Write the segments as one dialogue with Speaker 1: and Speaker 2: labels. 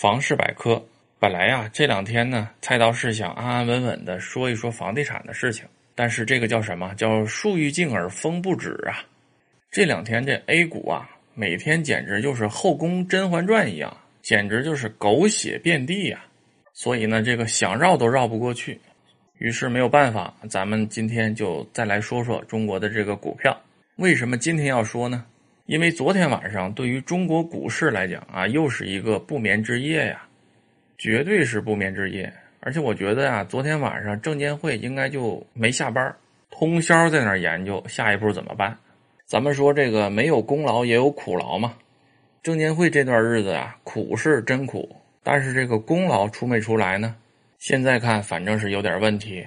Speaker 1: 房事百科，本来呀，这两天呢，蔡道是想安安稳稳的说一说房地产的事情，但是这个叫什么？叫树欲静而风不止啊！这两天这 A 股啊，每天简直就是后宫《甄嬛传》一样，简直就是狗血遍地呀！所以呢，这个想绕都绕不过去，于是没有办法，咱们今天就再来说说中国的这个股票。为什么今天要说呢？因为昨天晚上对于中国股市来讲啊，又是一个不眠之夜呀，绝对是不眠之夜。而且我觉得呀，昨天晚上证监会应该就没下班，通宵在那儿研究下一步怎么办。咱们说这个没有功劳也有苦劳嘛，证监会这段日子啊，苦是真苦，但是这个功劳出没出来呢？现在看反正是有点问题。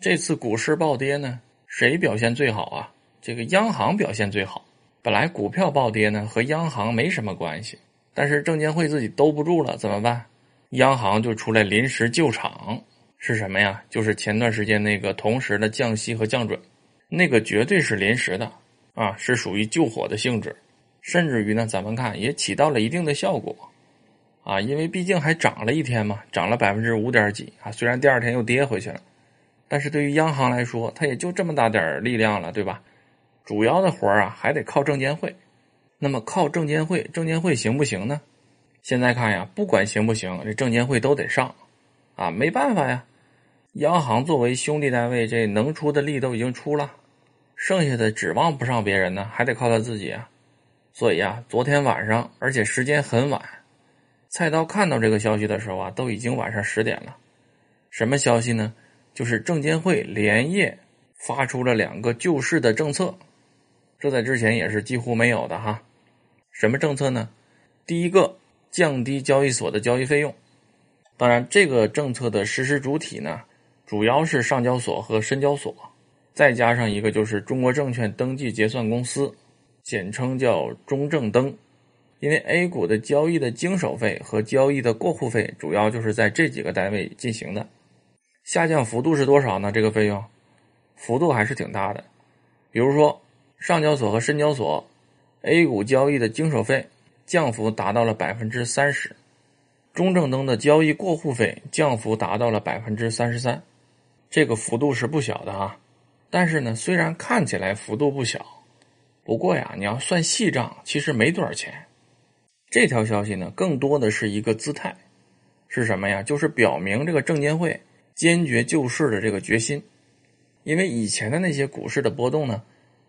Speaker 1: 这次股市暴跌呢，谁表现最好啊？这个央行表现最好。本来股票暴跌呢，和央行没什么关系，但是证监会自己兜不住了，怎么办？央行就出来临时救场，是什么呀？就是前段时间那个同时的降息和降准，那个绝对是临时的啊，是属于救火的性质，甚至于呢，咱们看也起到了一定的效果啊，因为毕竟还涨了一天嘛，涨了百分之五点几啊，虽然第二天又跌回去了，但是对于央行来说，它也就这么大点力量了，对吧？主要的活儿啊，还得靠证监会。那么靠证监会，证监会行不行呢？现在看呀，不管行不行，这证监会都得上，啊，没办法呀。央行作为兄弟单位，这能出的力都已经出了，剩下的指望不上别人呢，还得靠他自己啊。所以啊，昨天晚上，而且时间很晚，菜刀看到这个消息的时候啊，都已经晚上十点了。什么消息呢？就是证监会连夜发出了两个救市的政策。这在之前也是几乎没有的哈，什么政策呢？第一个，降低交易所的交易费用。当然，这个政策的实施主体呢，主要是上交所和深交所，再加上一个就是中国证券登记结算公司，简称叫中证登。因为 A 股的交易的经手费和交易的过户费，主要就是在这几个单位进行的。下降幅度是多少呢？这个费用幅度还是挺大的，比如说。上交所和深交所 A 股交易的经手费降幅达到了百分之三十，中证登的交易过户费降幅达到了百分之三十三，这个幅度是不小的啊。但是呢，虽然看起来幅度不小，不过呀，你要算细账，其实没多少钱。这条消息呢，更多的是一个姿态，是什么呀？就是表明这个证监会坚决救市的这个决心。因为以前的那些股市的波动呢。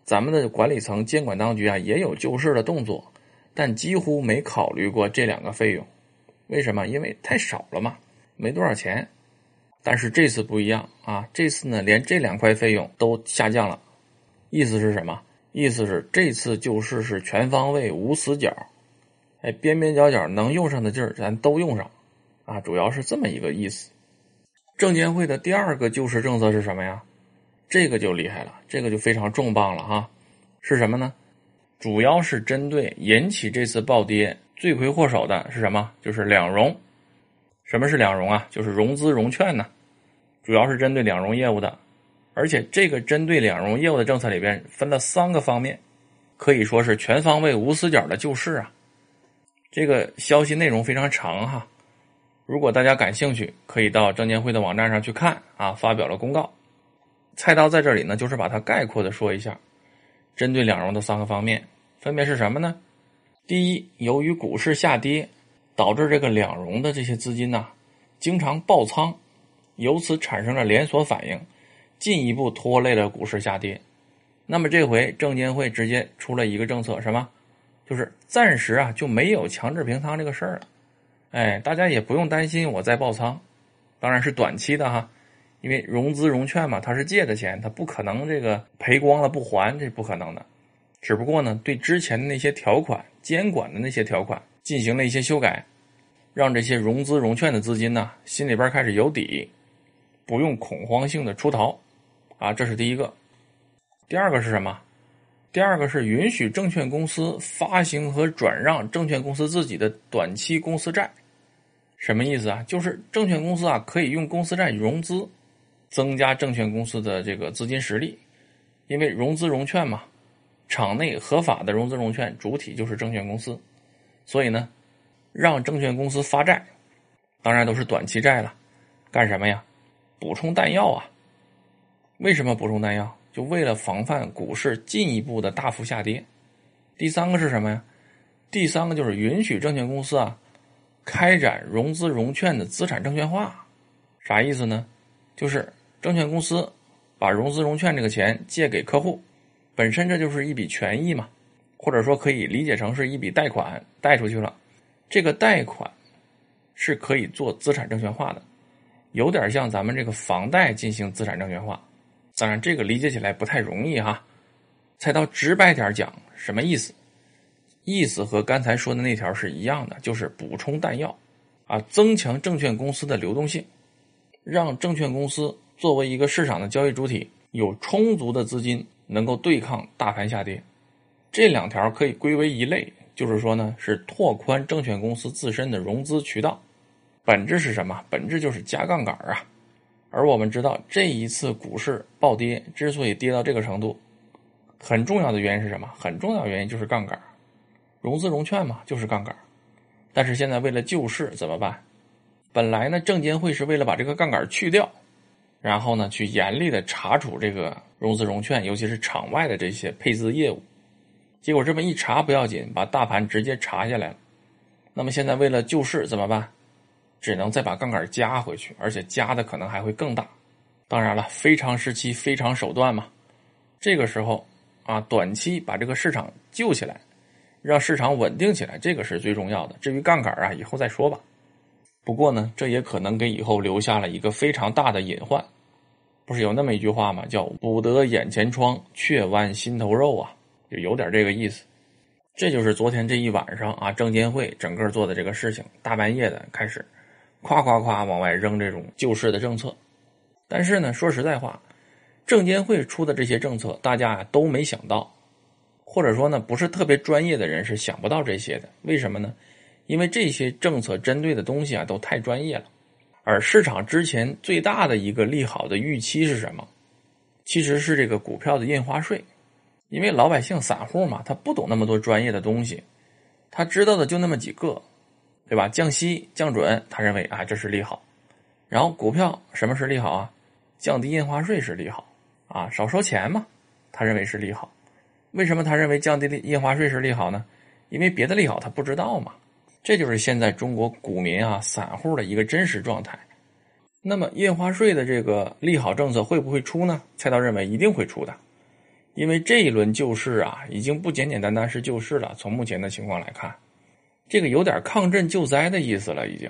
Speaker 1: 咱们的管理层、监管当局啊，也有救市的动作，但几乎没考虑过这两个费用。为什么？因为太少了嘛，没多少钱。但是这次不一样啊，这次呢，连这两块费用都下降了。意思是什么？意思是这次救市是全方位、无死角，哎，边边角角能用上的劲儿咱都用上，啊，主要是这么一个意思。证监会的第二个救市政策是什么呀？这个就厉害了，这个就非常重磅了哈，是什么呢？主要是针对引起这次暴跌罪魁祸首的是什么？就是两融。什么是两融啊？就是融资融券呢，主要是针对两融业务的。而且这个针对两融业务的政策里边分了三个方面，可以说是全方位无死角的救市啊。这个消息内容非常长哈，如果大家感兴趣，可以到证监会的网站上去看啊，发表了公告。菜刀在这里呢，就是把它概括的说一下，针对两融的三个方面，分别是什么呢？第一，由于股市下跌，导致这个两融的这些资金呢，经常爆仓，由此产生了连锁反应，进一步拖累了股市下跌。那么这回证监会直接出了一个政策，什么？就是暂时啊就没有强制平仓这个事儿了。哎，大家也不用担心我在爆仓，当然是短期的哈。因为融资融券嘛，它是借的钱，它不可能这个赔光了不还，这不可能的。只不过呢，对之前的那些条款、监管的那些条款进行了一些修改，让这些融资融券的资金呢，心里边开始有底，不用恐慌性的出逃。啊，这是第一个。第二个是什么？第二个是允许证券公司发行和转让证券公司自己的短期公司债。什么意思啊？就是证券公司啊，可以用公司债融资。增加证券公司的这个资金实力，因为融资融券嘛，场内合法的融资融券主体就是证券公司，所以呢，让证券公司发债，当然都是短期债了，干什么呀？补充弹药啊！为什么补充弹药？就为了防范股市进一步的大幅下跌。第三个是什么呀？第三个就是允许证券公司啊开展融资融券的资产证券化。啥意思呢？就是证券公司把融资融券这个钱借给客户，本身这就是一笔权益嘛，或者说可以理解成是一笔贷款贷出去了。这个贷款是可以做资产证券化的，有点像咱们这个房贷进行资产证券化。当然，这个理解起来不太容易哈。菜刀直白点讲，什么意思？意思和刚才说的那条是一样的，就是补充弹药啊，增强证券公司的流动性，让证券公司作为一个市场的交易主体，有充足的资金能够对抗大盘下跌。这两条可以归为一类。就是说呢，是拓宽证券公司自身的融资渠道，本质是什么？本质就是加杠杆啊。而我们知道，这一次股市暴跌之所以跌到这个程度，很重要的原因是什么？很重要的原因就是杠杆，融资融券嘛，就是杠杆。但是现在为了救市怎么办？本来呢，证监会是为了把这个杠杆去掉，然后呢，去严厉的查处这个融资融券，尤其是场外的这些配资业务。结果这么一查不要紧，把大盘直接查下来了。那么现在为了救市怎么办？只能再把杠杆加回去，而且加的可能还会更大。当然了，非常时期非常手段嘛。这个时候啊，短期把这个市场救起来，让市场稳定起来，这个是最重要的。至于杠杆啊，以后再说吧。不过呢，这也可能给以后留下了一个非常大的隐患。不是有那么一句话吗？叫“补得眼前疮，却剜心头肉”啊。就有点这个意思，这就是昨天这一晚上啊，证监会整个做的这个事情，大半夜的开始，夸夸夸往外扔这种救市的政策。但是呢，说实在话，证监会出的这些政策，大家都没想到，或者说呢，不是特别专业的人是想不到这些的。为什么呢？因为这些政策针对的东西啊，都太专业了。而市场之前最大的一个利好的预期是什么？其实是这个股票的印花税。因为老百姓散户嘛，他不懂那么多专业的东西，他知道的就那么几个，对吧？降息降准，他认为啊这是利好。然后股票什么是利好啊？降低印花税是利好啊，少收钱嘛，他认为是利好。为什么他认为降低印花税是利好呢？因为别的利好他不知道嘛。这就是现在中国股民啊散户的一个真实状态。那么印花税的这个利好政策会不会出呢？菜刀认为一定会出的。因为这一轮救市啊，已经不简简单单是救市了。从目前的情况来看，这个有点抗震救灾的意思了，已经。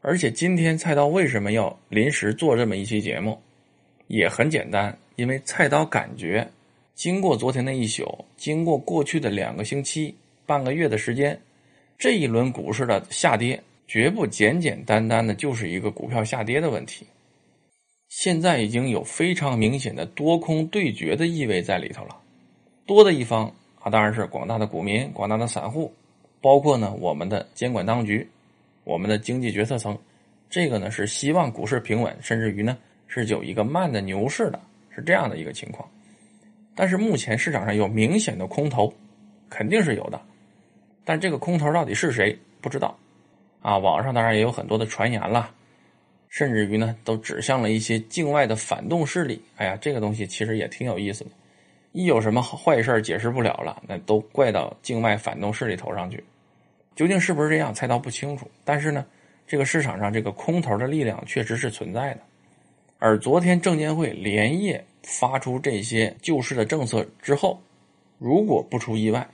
Speaker 1: 而且今天菜刀为什么要临时做这么一期节目，也很简单，因为菜刀感觉，经过昨天的一宿，经过过去的两个星期、半个月的时间，这一轮股市的下跌，绝不简简单单的就是一个股票下跌的问题。现在已经有非常明显的多空对决的意味在里头了，多的一方啊，当然是广大的股民、广大的散户，包括呢我们的监管当局、我们的经济决策层，这个呢是希望股市平稳，甚至于呢是有一个慢的牛市的，是这样的一个情况。但是目前市场上有明显的空头，肯定是有的，但这个空头到底是谁不知道，啊，网上当然也有很多的传言了。甚至于呢，都指向了一些境外的反动势力。哎呀，这个东西其实也挺有意思的。一有什么坏事解释不了了，那都怪到境外反动势力头上去。究竟是不是这样，猜到不清楚。但是呢，这个市场上这个空头的力量确实是存在的。而昨天证监会连夜发出这些救市的政策之后，如果不出意外，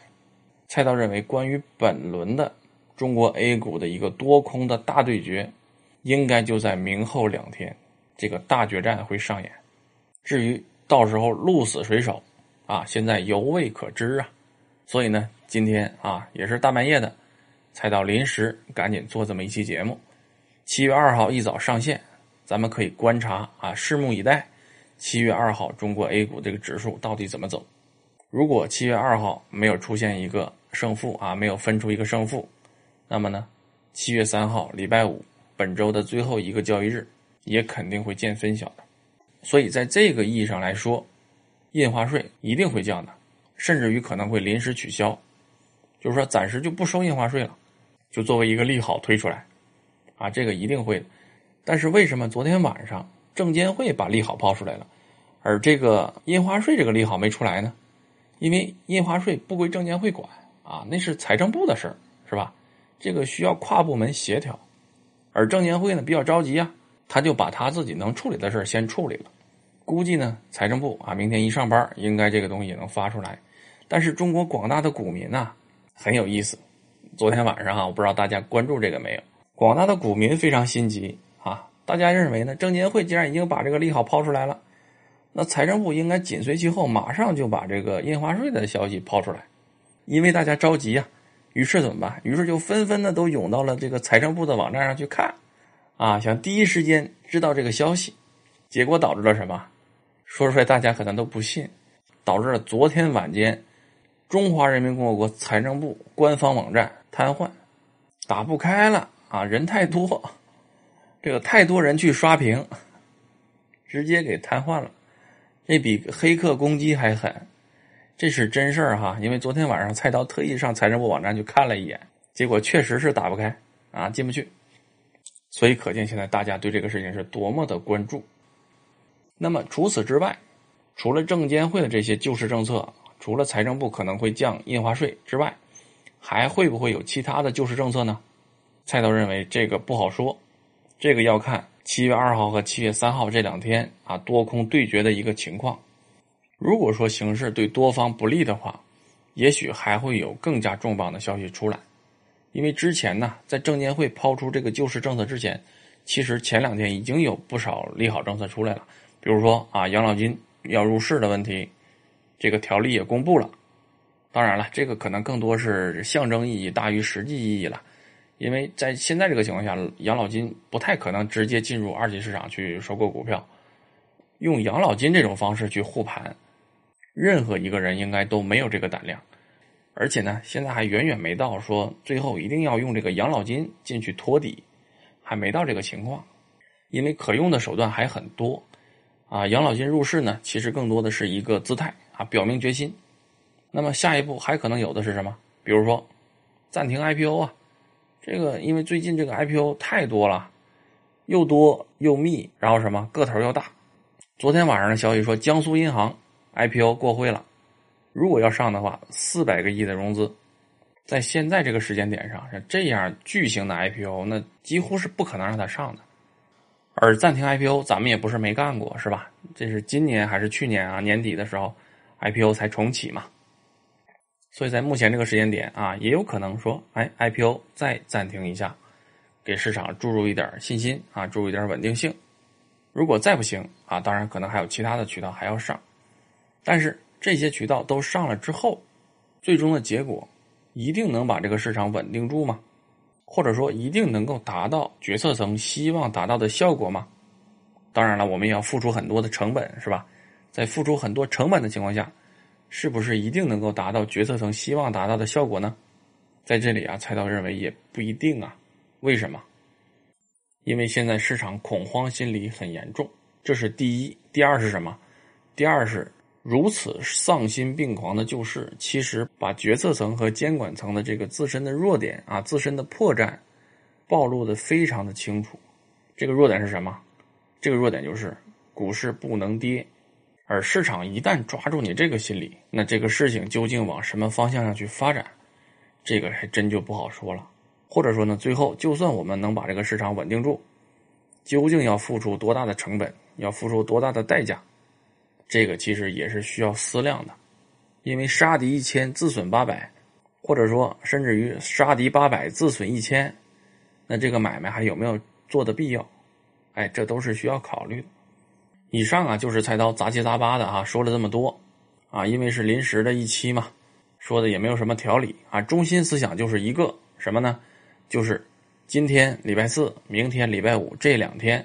Speaker 1: 蔡道认为关于本轮的中国 A 股的一个多空的大对决。应该就在明后两天，这个大决战会上演。至于到时候鹿死谁手，啊，现在犹未可知啊。所以呢，今天啊也是大半夜的，菜刀临时赶紧做这么一期节目。七月二号一早上线，咱们可以观察啊，拭目以待。七月二号中国 A 股这个指数到底怎么走？如果七月二号没有出现一个胜负啊，没有分出一个胜负，那么呢，七月三号礼拜五。本周的最后一个交易日，也肯定会见分晓的。所以，在这个意义上来说，印花税一定会降的，甚至于可能会临时取消，就是说暂时就不收印花税了。就作为一个利好推出来，啊，这个一定会的。但是为什么昨天晚上证监会把利好抛出来了，而这个印花税这个利好没出来呢？因为印花税不归证监会管啊，那是财政部的事儿，是吧？这个需要跨部门协调，而证监会呢比较着急啊，他就把他自己能处理的事儿先处理了。估计呢，财政部啊，明天一上班，应该这个东西也能发出来。但是中国广大的股民呐，很有意思。昨天晚上啊，我不知道大家关注这个没有？广大的股民非常心急啊！大家认为呢？证监会既然已经把这个利好抛出来了，那财政部应该紧随其后，马上就把这个印花税的消息抛出来，因为大家着急呀。于是怎么办？于是就纷纷的都涌到了这个财政部的网站上去看，啊，想第一时间知道这个消息。结果导致了什么？说出来大家可能都不信，导致了昨天晚间中华人民共和国财政部官方网站瘫痪，打不开了啊！人太多，这个太多人去刷屏，直接给瘫痪了。这比黑客攻击还狠，这是真事儿哈！因为昨天晚上菜刀特意上财政部网站去看了一眼，结果确实是打不开啊，进不去。所以可见现在大家对这个事情是多么的关注。那么除此之外，除了证监会的这些救市政策，除了财政部可能会降印花税之外，还会不会有其他的救市政策呢？菜刀认为这个不好说，这个要看七月二号和七月三号这两天啊多空对决的一个情况。如果说形势对多方不利的话，也许还会有更加重磅的消息出来。因为之前呢，在证监会抛出这个救市政策之前，其实前两天已经有不少利好政策出来了。比如说啊，养老金要入市的问题，这个条例也公布了。当然了，这个可能更多是象征意义大于实际意义了，因为在现在这个情况下，养老金不太可能直接进入二级市场去收购股票，用养老金这种方式去护盘，任何一个人应该都没有这个胆量。而且呢，现在还远远没到说最后一定要用这个养老金进去托底，还没到这个情况，因为可用的手段还很多。啊，养老金入市呢，其实更多的是一个姿态啊，表明决心。那么下一步还可能有的是什么？比如说暂停 IPO 啊，这个因为最近这个 IPO 太多了，又多又密，然后什么个头又大。昨天晚上的消息说，江苏银行 IPO 过会了，如果要上的话，四百个亿的融资，在现在这个时间点上，这样巨型的 IPO，那几乎是不可能让它上的。而暂停 IPO，咱们也不是没干过，是吧？这是今年还是去年啊？年底的时候，IPO 才重启嘛。所以在目前这个时间点啊，也有可能说，哎，IPO 再暂停一下，给市场注入一点信心啊，注入一点稳定性。如果再不行啊，当然可能还有其他的渠道还要上。但是这些渠道都上了之后，最终的结果一定能把这个市场稳定住吗？或者说一定能够达到决策层希望达到的效果吗？当然了，我们也要付出很多的成本，是吧？在付出很多成本的情况下，是不是一定能够达到决策层希望达到的效果呢？在这里啊，蔡刀认为也不一定啊。为什么？因为现在市场恐慌心理很严重，这是第一。第二是什么？第二是。如此丧心病狂的救市，其实把决策层和监管层的这个自身的弱点啊、自身的破绽暴露的非常的清楚。这个弱点是什么？这个弱点就是股市不能跌。而市场一旦抓住你这个心理，那这个事情究竟往什么方向上去发展，这个还真就不好说了。或者说呢，最后就算我们能把这个市场稳定住，究竟要付出多大的成本，要付出多大的代价？这个其实也是需要思量的，因为杀敌一千自损八百，或者说甚至于杀敌八百自损一千，那这个买卖还有没有做的必要？哎，这都是需要考虑的。以上啊就是菜刀杂七杂八的啊说了这么多啊，因为是临时的一期嘛，说的也没有什么条理啊，中心思想就是一个什么呢？就是今天礼拜四，明天礼拜五这两天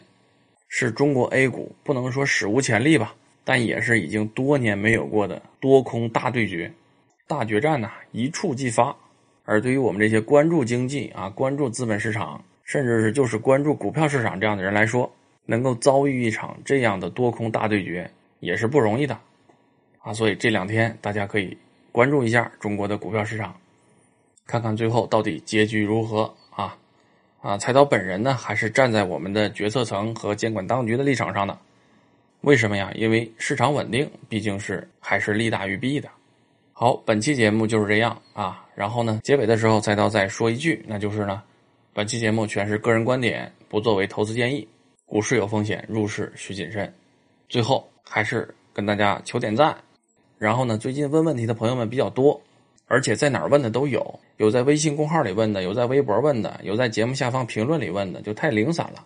Speaker 1: 是中国 A 股不能说史无前例吧。但也是已经多年没有过的多空大对决、大决战呐，一触即发。而对于我们这些关注经济啊、关注资本市场，甚至是就是关注股票市场这样的人来说，能够遭遇一场这样的多空大对决，也是不容易的啊。所以这两天大家可以关注一下中国的股票市场。看看最后到底结局如何啊？啊，菜刀本人呢，还是站在我们的决策层和监管当局的立场上的。为什么呀？因为市场稳定毕竟是还是利大于弊的。好，本期节目就是这样啊。然后呢，结尾的时候再到再说一句，那就是呢，本期节目全是个人观点，不作为投资建议。股市有风险，入市需谨慎。最后还是跟大家求点赞。然后呢，最近问问题的朋友们比较多，而且在哪儿问的都有，有在微信公号里问的，有在微博问的，有在节目下方评论里问的，就太零散了。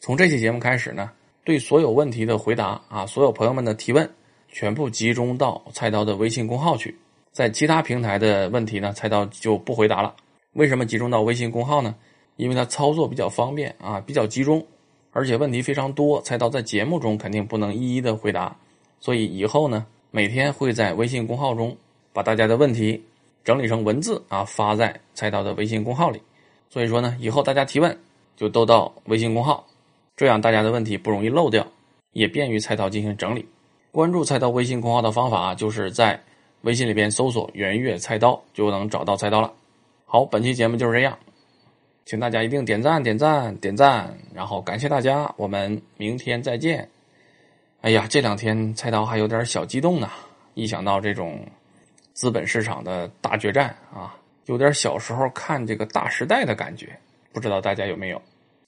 Speaker 1: 从这期节目开始呢。对所有问题的回答啊，所有朋友们的提问，全部集中到菜刀的微信公号去。在其他平台的问题呢，菜刀就不回答了。为什么集中到微信公号呢？因为它操作比较方便啊，比较集中，而且问题非常多，菜刀在节目中肯定不能一一的回答。所以以后呢，每天会在微信公号中把大家的问题整理成文字啊，发在菜刀的微信公号里。所以说呢，以后大家提问就都到微信公号。这样大家的问题不容易漏掉，也便于菜刀进行整理。关注菜刀微信公号的方法，就是在微信里边搜索“圆月菜刀”就能找到菜刀了。好，本期节目就是这样，请大家一定点赞、点赞、点赞，然后感谢大家，我们明天再见。哎呀，这两天菜刀还有点小激动呢，一想到这种资本市场的大决战啊，有点小时候看这个《大时代》的感觉，不知道大家有没有？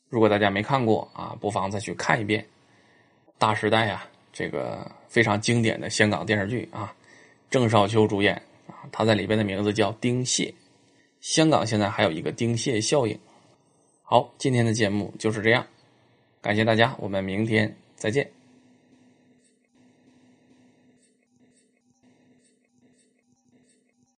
Speaker 1: 如果大家没看过啊，不妨再去看一遍《大时代》啊，这个非常经典的香港电视剧啊，郑少秋主演啊，他在里边的名字叫丁蟹。香港现在还有一个丁蟹效应。好，今天的节目就是这样，感谢大家，我们明天再见。